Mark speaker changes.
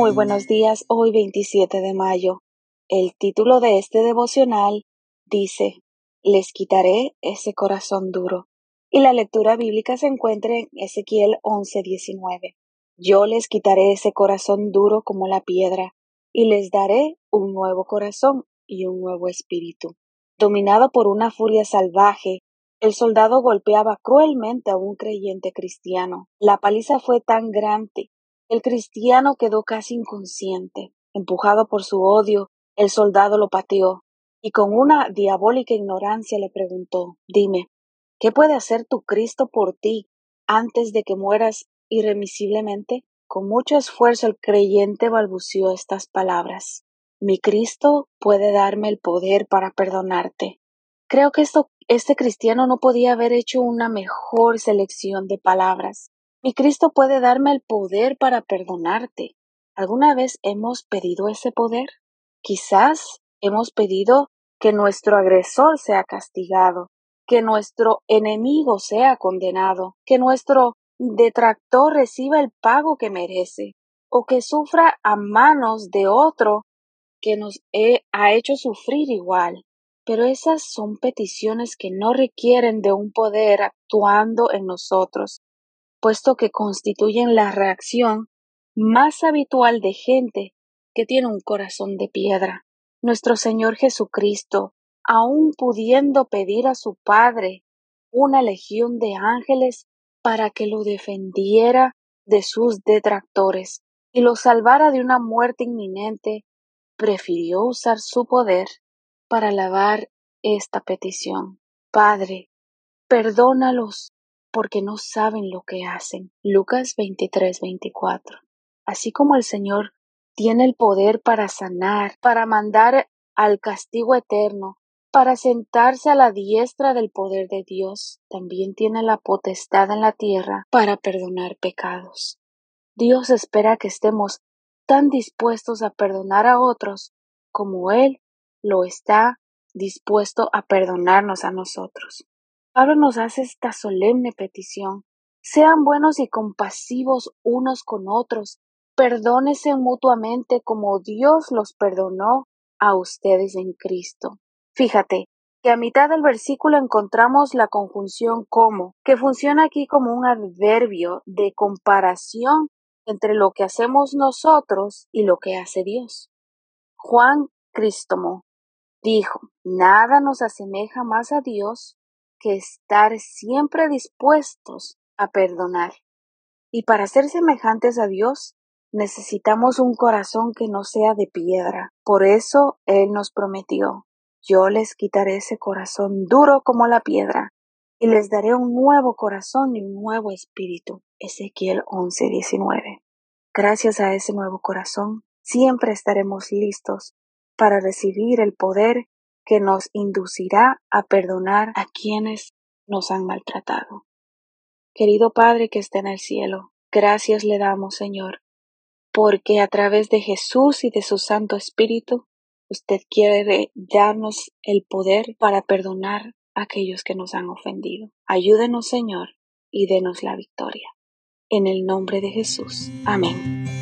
Speaker 1: Muy buenos días, hoy 27 de mayo. El título de este devocional dice, Les quitaré ese corazón duro. Y la lectura bíblica se encuentra en Ezequiel 11:19. Yo les quitaré ese corazón duro como la piedra, y les daré un nuevo corazón y un nuevo espíritu. Dominado por una furia salvaje, el soldado golpeaba cruelmente a un creyente cristiano. La paliza fue tan grande el cristiano quedó casi inconsciente. Empujado por su odio, el soldado lo pateó y con una diabólica ignorancia le preguntó Dime, ¿qué puede hacer tu Cristo por ti antes de que mueras irremisiblemente? Con mucho esfuerzo el creyente balbució estas palabras Mi Cristo puede darme el poder para perdonarte. Creo que esto, este cristiano no podía haber hecho una mejor selección de palabras. Mi Cristo puede darme el poder para perdonarte. ¿Alguna vez hemos pedido ese poder? Quizás hemos pedido que nuestro agresor sea castigado, que nuestro enemigo sea condenado, que nuestro detractor reciba el pago que merece, o que sufra a manos de otro que nos ha hecho sufrir igual. Pero esas son peticiones que no requieren de un poder actuando en nosotros, puesto que constituyen la reacción más habitual de gente que tiene un corazón de piedra. Nuestro Señor Jesucristo, aun pudiendo pedir a su Padre una legión de ángeles para que lo defendiera de sus detractores y lo salvara de una muerte inminente, prefirió usar su poder para lavar esta petición. Padre, perdónalos porque no saben lo que hacen. Lucas 23, 24. Así como el Señor tiene el poder para sanar, para mandar al castigo eterno, para sentarse a la diestra del poder de Dios, también tiene la potestad en la tierra para perdonar pecados. Dios espera que estemos tan dispuestos a perdonar a otros como Él lo está dispuesto a perdonarnos a nosotros. Pablo nos hace esta solemne petición. Sean buenos y compasivos unos con otros, perdónense mutuamente como Dios los perdonó a ustedes en Cristo. Fíjate que a mitad del versículo encontramos la conjunción como, que funciona aquí como un adverbio de comparación entre lo que hacemos nosotros y lo que hace Dios. Juan Crístomo dijo, nada nos asemeja más a Dios que estar siempre dispuestos a perdonar. Y para ser semejantes a Dios, necesitamos un corazón que no sea de piedra. Por eso Él nos prometió, yo les quitaré ese corazón duro como la piedra, y les daré un nuevo corazón y un nuevo espíritu. Ezequiel 11:19. Gracias a ese nuevo corazón, siempre estaremos listos para recibir el poder que nos inducirá a perdonar a quienes nos han maltratado. Querido Padre que está en el cielo, gracias le damos, Señor, porque a través de Jesús y de su Santo Espíritu, usted quiere darnos el poder para perdonar a aquellos que nos han ofendido. Ayúdenos, Señor, y denos la victoria. En el nombre de Jesús. Amén.